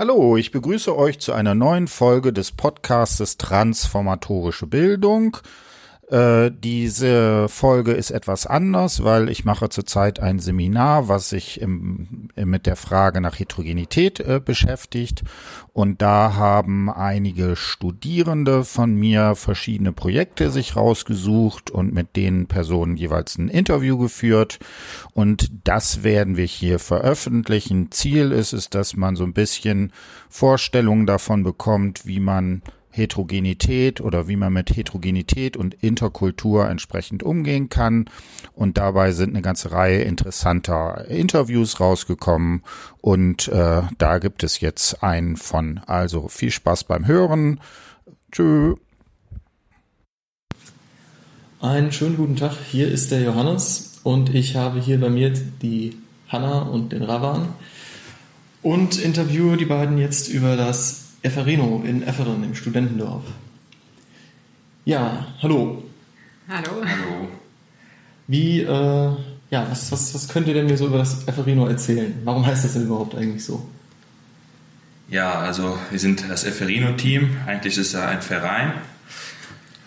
Hallo, ich begrüße euch zu einer neuen Folge des Podcastes Transformatorische Bildung. Äh, diese Folge ist etwas anders, weil ich mache zurzeit ein Seminar, was sich im, mit der Frage nach Heterogenität äh, beschäftigt. Und da haben einige Studierende von mir verschiedene Projekte sich rausgesucht und mit den Personen jeweils ein Interview geführt. Und das werden wir hier veröffentlichen. Ziel ist es, dass man so ein bisschen Vorstellungen davon bekommt, wie man Heterogenität oder wie man mit Heterogenität und Interkultur entsprechend umgehen kann. Und dabei sind eine ganze Reihe interessanter Interviews rausgekommen. Und äh, da gibt es jetzt einen von. Also viel Spaß beim Hören. Tschö. Einen schönen guten Tag. Hier ist der Johannes und ich habe hier bei mir die Hanna und den Ravan und interviewe die beiden jetzt über das Efferino in Efferen im Studentendorf. Ja, hallo. Hallo. Hallo. Wie, äh, ja, was, was, was könnt ihr denn mir so über das Efferino erzählen? Warum heißt das denn überhaupt eigentlich so? Ja, also wir sind das Efferino-Team. Eigentlich ist er ein Verein.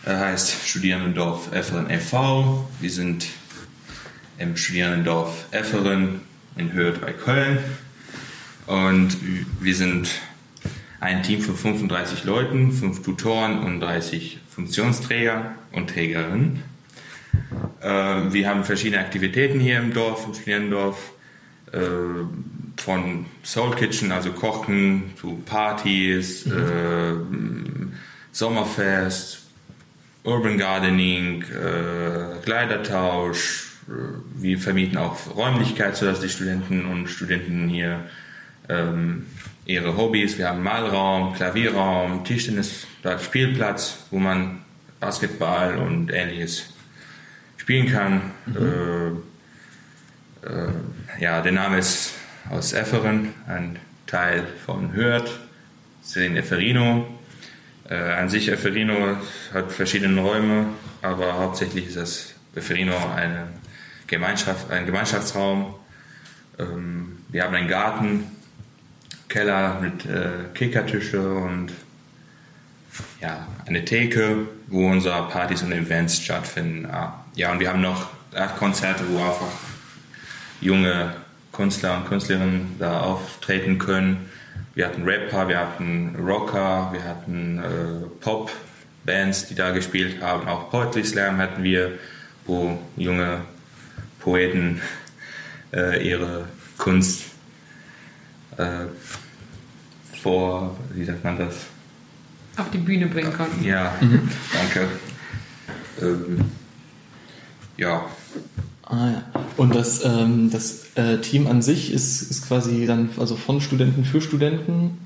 Er heißt Studierendendorf Efferen e.V. Wir sind im Studierendendorf Efferen in Hürth bei Köln. Und wir sind ein Team von 35 Leuten, fünf Tutoren und 30 Funktionsträger und Trägerinnen. Äh, wir haben verschiedene Aktivitäten hier im Dorf, im Studierendorf, äh, von Soul Kitchen, also Kochen, zu Partys, mhm. äh, Sommerfest, Urban Gardening, äh, Kleidertausch. Wir vermieten auch Räumlichkeit, sodass die Studenten und Studenten hier ähm, ihre Hobbys. Wir haben Malraum, Klavierraum, Tischtennis, Spielplatz, wo man Basketball und ähnliches spielen kann. Mhm. Äh, äh, ja, der Name ist aus Efferen, ein Teil von Hürth, in Efferino. Äh, an sich Efferino hat verschiedene Räume, aber hauptsächlich ist das Efferino eine Gemeinschaft, ein Gemeinschaftsraum. Ähm, wir haben einen Garten, Keller mit äh, Kickertische und ja, eine Theke, wo unsere Partys und Events stattfinden. Ah, ja, und wir haben noch Konzerte, wo einfach junge Künstler und Künstlerinnen da auftreten können. Wir hatten Rapper, wir hatten Rocker, wir hatten äh, Pop-Bands, die da gespielt haben. Auch Poetry Slam hatten wir, wo junge Poeten äh, ihre Kunst äh, vor, wie sagt man das? Auf die Bühne bringen konnten. Ja, mhm. danke. Ähm, ja. Ah, ja. Und das, ähm, das äh, Team an sich ist, ist quasi dann also von Studenten für Studenten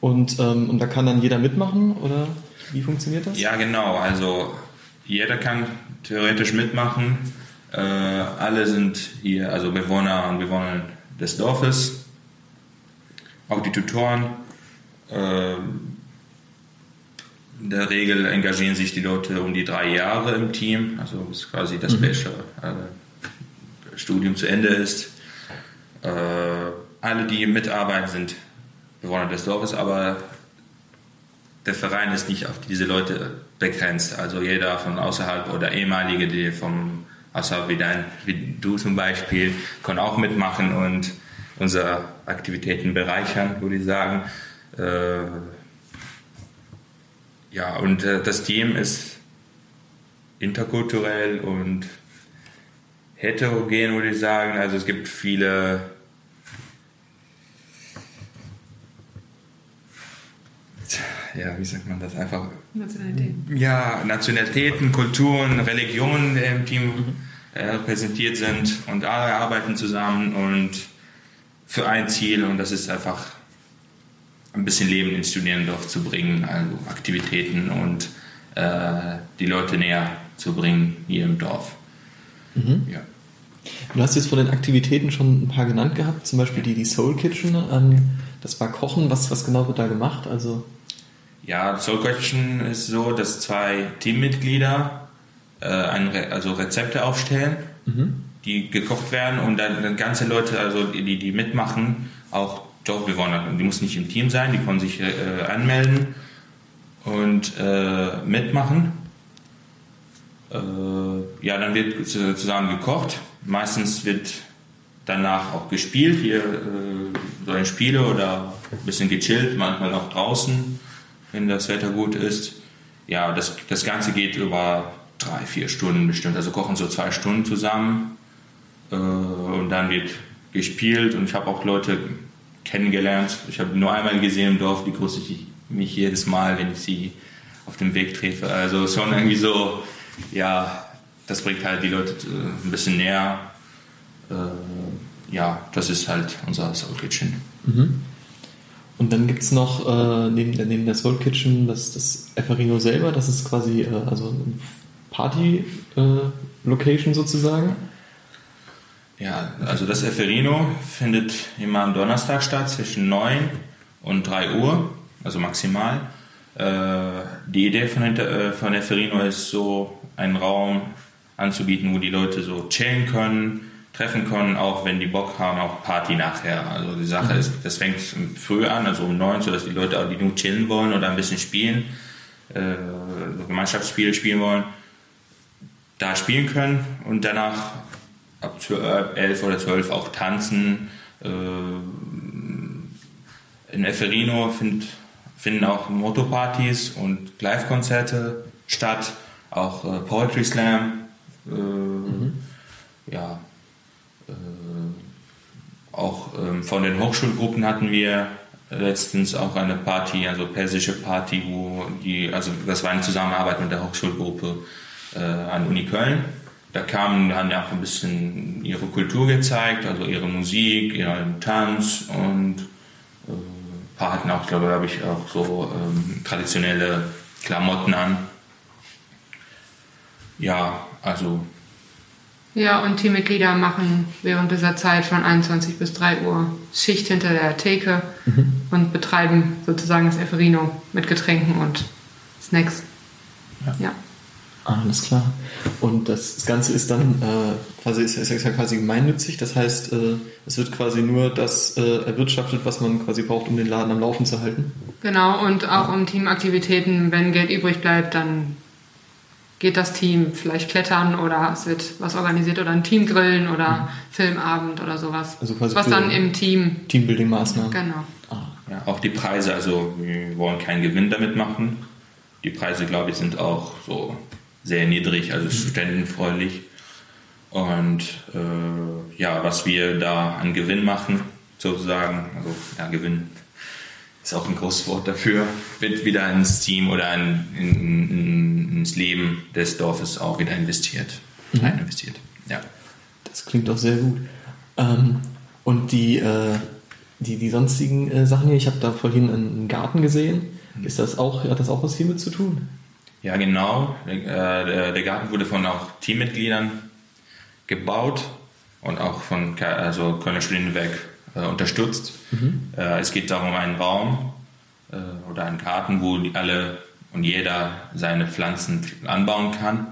und, ähm, und da kann dann jeder mitmachen oder wie funktioniert das? Ja, genau. Also jeder kann theoretisch mitmachen. Äh, alle sind hier, also Bewohner und Bewohner des Dorfes auch die Tutoren. Äh, in der Regel engagieren sich die Leute um die drei Jahre im Team, also bis quasi das mhm. Bachelor-Studium äh, zu Ende ist. Äh, alle, die mitarbeiten, sind Bewohner des Dorfes, aber der Verein ist nicht auf diese Leute begrenzt. Also jeder von außerhalb oder ehemalige, die vom außerhalb wie, dein, wie du zum Beispiel, kann auch mitmachen und unsere Aktivitäten bereichern, würde ich sagen. Äh, ja, und äh, das Team ist interkulturell und heterogen, würde ich sagen. Also es gibt viele ja, wie sagt man das einfach? Nationalitäten. Ja, Nationalitäten, Kulturen, Religionen, die im Team mhm. äh, repräsentiert sind und alle arbeiten zusammen und für ein Ziel und das ist einfach ein bisschen Leben ins Studierendorf zu bringen, also Aktivitäten und äh, die Leute näher zu bringen hier im Dorf. Mhm. Ja. Du hast jetzt von den Aktivitäten schon ein paar genannt gehabt, zum Beispiel die, die Soul Kitchen. Ähm, das war Kochen. Was, was genau wird da gemacht? Also ja, Soul Kitchen ist so, dass zwei Teammitglieder äh, ein, also Rezepte aufstellen. Mhm die gekocht werden und dann, ganze Leute, also die, die mitmachen, auch wollen, die muss nicht im Team sein, die können sich äh, anmelden und äh, mitmachen. Äh, ja, dann wird zusammen gekocht. Meistens wird danach auch gespielt, hier äh, so ein Spiele oder ein bisschen gechillt, manchmal auch draußen, wenn das Wetter gut ist. Ja, das, das Ganze geht über drei, vier Stunden bestimmt. Also kochen so zwei Stunden zusammen äh, und dann wird gespielt und ich habe auch Leute kennengelernt. Ich habe nur einmal gesehen im Dorf, die grüße ich mich jedes Mal, wenn ich sie auf dem Weg treffe. Also schon irgendwie so, ja, das bringt halt die Leute äh, ein bisschen näher. Äh, ja, das ist halt unser Soul Kitchen. Mhm. Und dann gibt es noch äh, neben, neben der Soul Kitchen das, das Efferino selber, das ist quasi äh, also eine Party-Location äh, sozusagen. Ja, also das Efferino findet immer am Donnerstag statt zwischen 9 und 3 Uhr, also maximal. Äh, die Idee von, äh, von Efferino ist so, einen Raum anzubieten, wo die Leute so chillen können, treffen können, auch wenn die Bock haben, auch Party nachher. Also die Sache mhm. ist, das fängt früh an, also um neun, so dass die Leute auch die nur chillen wollen oder ein bisschen spielen, äh, Gemeinschaftsspiele spielen wollen, da spielen können und danach ab elf oder zwölf auch tanzen. Äh, in Efferino find, finden auch Motopartys und Live-Konzerte statt, auch äh, Poetry Slam. Äh, mhm. Ja, äh, auch ähm, von den Hochschulgruppen hatten wir letztens auch eine Party, also persische Party, wo die, also das war eine Zusammenarbeit mit der Hochschulgruppe äh, an Uni Köln. Da kamen, haben ja auch ein bisschen ihre Kultur gezeigt, also ihre Musik, ihren Tanz und äh, ein paar hatten auch, glaube habe ich, auch so ähm, traditionelle Klamotten an. Ja, also ja, und Teammitglieder machen während dieser Zeit von 21 bis 3 Uhr Schicht hinter der Theke mhm. und betreiben sozusagen das Eferino mit Getränken und Snacks. Ja. ja. Alles klar. Und das, Ganze ist dann äh, quasi, ist, ist ja quasi gemeinnützig, das heißt, äh, es wird quasi nur das äh, erwirtschaftet, was man quasi braucht, um den Laden am Laufen zu halten. Genau, und auch um Teamaktivitäten, wenn Geld übrig bleibt, dann geht das Team vielleicht klettern oder es wird was organisiert oder ein Teamgrillen oder mhm. Filmabend oder sowas. Also quasi was dann im Team. Teambuilding-Maßnahmen. Genau. Ah. Ja, auch die Preise, also wir wollen keinen Gewinn damit machen. Die Preise, glaube ich, sind auch so sehr niedrig, also mhm. studentenfreundlich. Und äh, ja, was wir da an Gewinn machen, sozusagen, also ja, Gewinn ist auch ein großes Wort dafür, wird wieder ins Team oder in, in, in, ins Leben des Dorfes auch wieder investiert. Mhm. investiert. Ja. Das klingt doch sehr gut. Ähm, und die, äh, die, die sonstigen äh, Sachen hier, ich habe da vorhin einen Garten gesehen. Mhm. Ist das auch, hat das auch was hiermit zu tun? Ja, genau. Der, der Garten wurde von auch Teammitgliedern gebaut und auch von also Kölner Studentenwerk äh, unterstützt. Mhm. Äh, es geht darum, einen Raum äh, oder einen Garten, wo alle und jeder seine Pflanzen anbauen kann.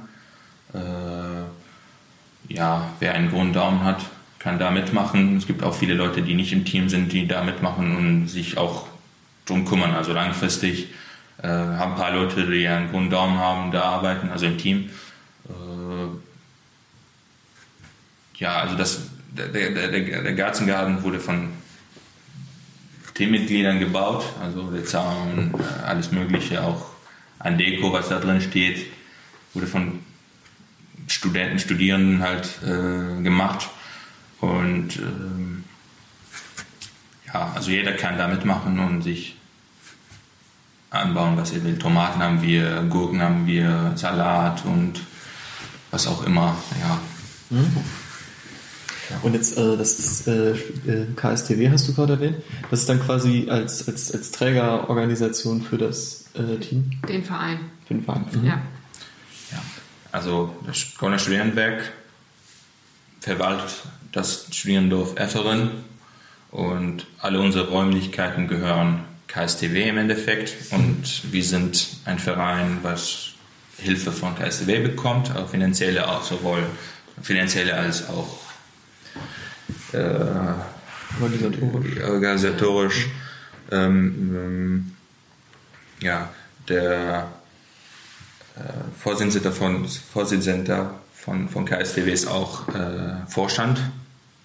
Äh, ja, wer einen grünen Daumen hat, kann da mitmachen. Es gibt auch viele Leute, die nicht im Team sind, die da mitmachen und sich auch drum kümmern. Also langfristig äh, haben ein paar Leute, die einen grünen Daumen haben, da arbeiten, also im Team. Äh, ja, also das der, der, der, der Gartengarten wurde von Teammitgliedern gebaut, also der Zaun, äh, alles Mögliche, auch an Deko, was da drin steht, wurde von Studenten, Studierenden halt äh, gemacht. Und ähm, ja, also jeder kann da mitmachen und sich anbauen, was er will. Tomaten haben wir, Gurken haben wir, Salat und was auch immer, ja. Mhm. Und jetzt äh, das äh, äh KSTW hast du gerade erwähnt. Das ist dann quasi als, als, als Trägerorganisation für das äh, Team? Den Verein. Für den Verein. Mhm. Ja. ja. Also das Kölner Studierendenwerk verwaltet das Studierendorf Efferen und alle unsere Räumlichkeiten gehören KSTW im Endeffekt und wir sind ein Verein, was Hilfe von KSTW bekommt, auch finanzielle, auch sowohl finanzielle als auch äh, organisatorisch. Organisatorisch. Ähm, ähm, ja, der äh, Vorsitzende von, Vorsitzender von, von KSTW ist auch äh, Vorstand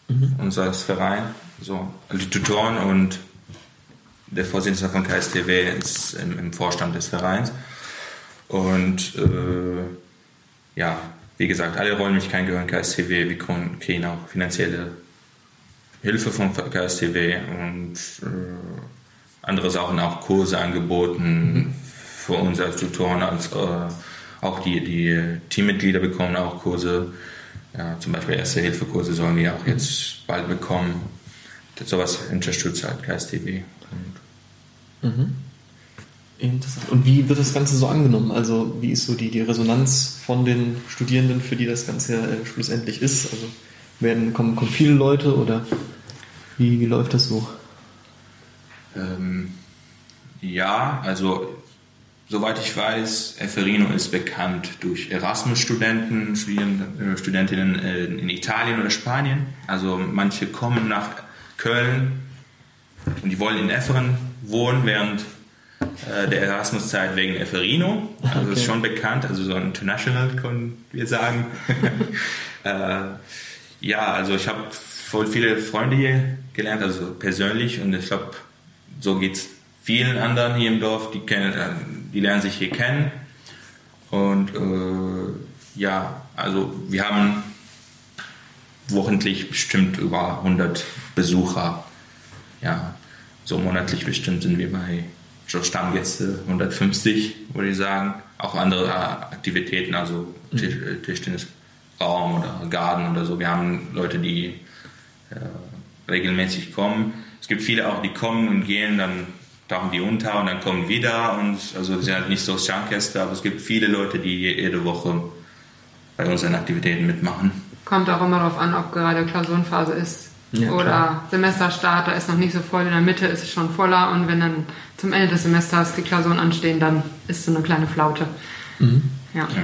mhm. unseres Vereins. So, also die Tutoren und der Vorsitzende von KSTW ist im, im Vorstand des Vereins. Und äh, ja, wie gesagt, alle Räumlichkeiten gehören KSTW. Wir kriegen auch finanzielle Hilfe von KSTW und äh, andere Sachen, auch Kurse angeboten mhm. für uns als Tutoren, als, äh, auch die, die Teammitglieder bekommen auch Kurse. Ja, zum Beispiel Erste-Hilfe-Kurse sollen wir auch jetzt bald bekommen. Das, sowas unterstützt halt KSTB. Mhm. Interessant. Und wie wird das Ganze so angenommen? Also wie ist so die, die Resonanz von den Studierenden, für die das Ganze äh, schlussendlich ist? Also werden, kommen, kommen viele Leute oder wie, wie läuft das so? Ähm, ja, also soweit ich weiß, Eferino ist bekannt durch Erasmus-Studenten, äh, Studentinnen in Italien oder Spanien. Also manche kommen nach Köln und die wollen in Efferen wohnen während äh, der Erasmus-Zeit wegen Eferino. Also okay. ist schon bekannt, also so international können wir sagen. äh, ja, also ich habe voll viele Freunde hier gelernt, also persönlich und ich glaube, so geht es vielen anderen hier im Dorf, die, kennen, äh, die lernen sich hier kennen. Und äh, ja, also wir haben wochentlich bestimmt über 100 Besucher. Ja, so monatlich bestimmt sind wir bei so Stammgäste 150, würde ich sagen. Auch andere Aktivitäten, also Tisch, mhm. Äh, Tischtennisraum oder Garten oder so. Wir haben Leute, die äh, regelmäßig kommen. Es gibt viele auch, die kommen und gehen, dann tauchen die unter und dann kommen wieder und also die sind halt nicht so Stammgäste, aber es gibt viele Leute, die jede Woche bei unseren Aktivitäten mitmachen. Kommt auch immer darauf an, ob gerade Klausurenphase ist ja, oder klar. Semesterstart, da ist noch nicht so voll, in der Mitte ist es schon voller und wenn dann zum Ende des Semesters die Klausuren anstehen, dann ist so eine kleine Flaute. Mhm. Ja. ja.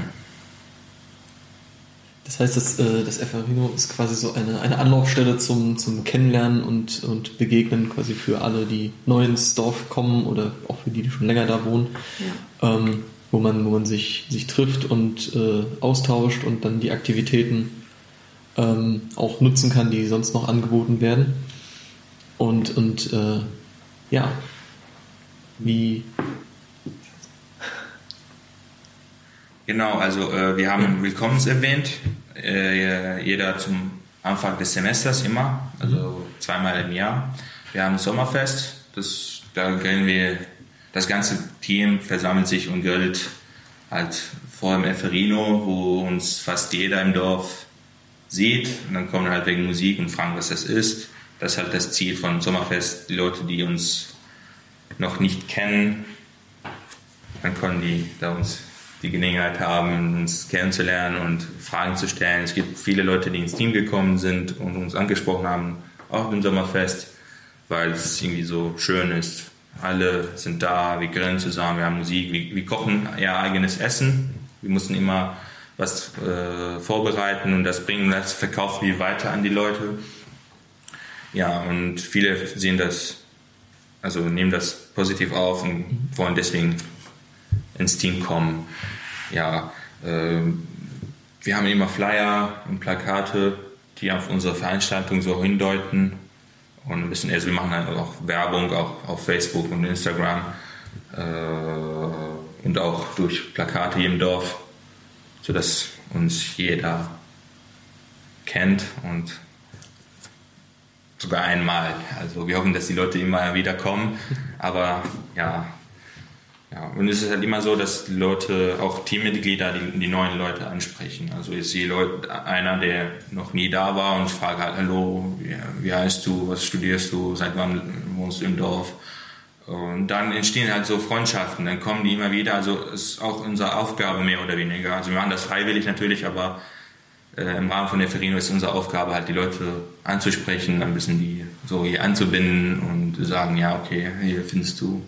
Das heißt, das, äh, das FRino ist quasi so eine, eine Anlaufstelle zum, zum Kennenlernen und, und Begegnen quasi für alle, die neu ins Dorf kommen oder auch für die, die schon länger da wohnen, ja. ähm, wo man, wo man sich, sich trifft und äh, austauscht und dann die Aktivitäten ähm, auch nutzen kann, die sonst noch angeboten werden. Und, und äh, ja, wie, Genau, also äh, wir haben Willkommens erwähnt, äh, jeder zum Anfang des Semesters immer, also zweimal im Jahr. Wir haben Sommerfest, das, da grillen wir, das ganze Team versammelt sich und grillt halt vor dem Eferino, wo uns fast jeder im Dorf sieht und dann kommen halt wegen Musik und fragen, was das ist. Das ist halt das Ziel von Sommerfest, die Leute, die uns noch nicht kennen, dann können die da uns die Gelegenheit haben, uns kennenzulernen und Fragen zu stellen. Es gibt viele Leute, die ins Team gekommen sind und uns angesprochen haben, auch im Sommerfest, weil es irgendwie so schön ist. Alle sind da, wir grillen zusammen, wir haben Musik, wir, wir kochen ihr eigenes Essen. Wir mussten immer was äh, vorbereiten und das bringen, das verkaufen wir weiter an die Leute. Ja, und viele sehen das, also nehmen das positiv auf und wollen deswegen ins Team kommen. Ja, äh, wir haben immer Flyer und Plakate, die auf unsere Veranstaltung so hindeuten. Und ein bisschen, also wir machen halt auch Werbung auch auf Facebook und Instagram äh, und auch durch Plakate hier im Dorf, sodass uns jeder kennt und sogar einmal. Also wir hoffen, dass die Leute immer wieder kommen. Aber ja, ja, und es ist halt immer so, dass die Leute, auch Teammitglieder, die, die neuen Leute ansprechen. Also ich sehe Leute, einer, der noch nie da war und fragt halt, hallo, wie, wie heißt du, was studierst du, seit wann wohnst du im Dorf? Und dann entstehen halt so Freundschaften, dann kommen die immer wieder. Also ist auch unsere Aufgabe mehr oder weniger. Also wir machen das freiwillig natürlich, aber äh, im Rahmen von der Ferino ist unsere Aufgabe halt die Leute anzusprechen, ein bisschen die so hier anzubinden und sagen, ja okay, hier findest du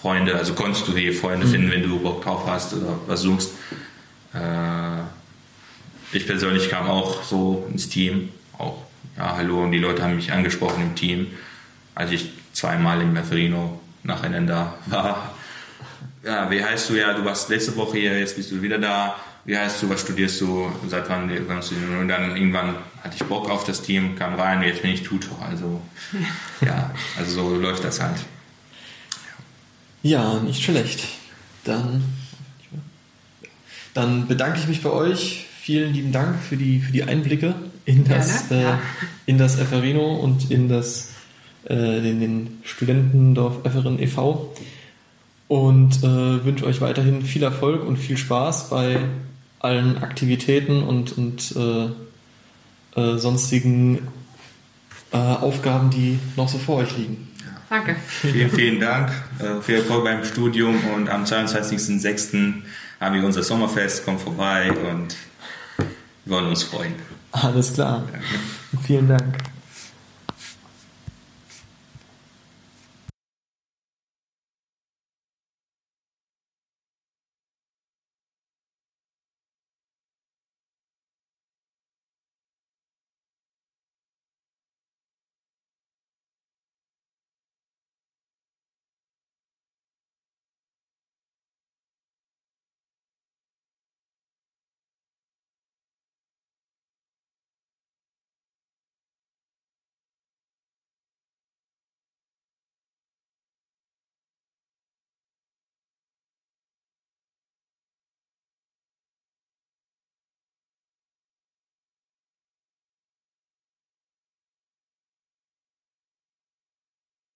Freunde, also konntest du hier Freunde finden, wenn du Bock drauf hast oder was suchst. Äh, ich persönlich kam auch so ins Team, auch ja, hallo und die Leute haben mich angesprochen im Team, als ich zweimal im Merferino nacheinander war. Ja, wie heißt du? Ja, du warst letzte Woche hier, jetzt bist du wieder da. Wie heißt du? Was studierst du? Seit wann kommst du? Und dann irgendwann hatte ich Bock auf das Team, kam rein und jetzt bin ich Tutor. Also, ja, also so läuft das halt. Ja, nicht schlecht. Dann, dann bedanke ich mich bei euch. Vielen lieben Dank für die, für die Einblicke in das, äh, ja. in das Efferino und in das äh, den, den Studentendorf Efferen e.V. Und äh, wünsche euch weiterhin viel Erfolg und viel Spaß bei allen Aktivitäten und, und äh, äh, sonstigen äh, Aufgaben, die noch so vor euch liegen. Danke. Vielen, vielen Dank. Äh, viel Erfolg beim Studium und am 22.06. haben wir unser Sommerfest. Kommt vorbei und wir wollen uns freuen. Alles klar. Vielen Dank.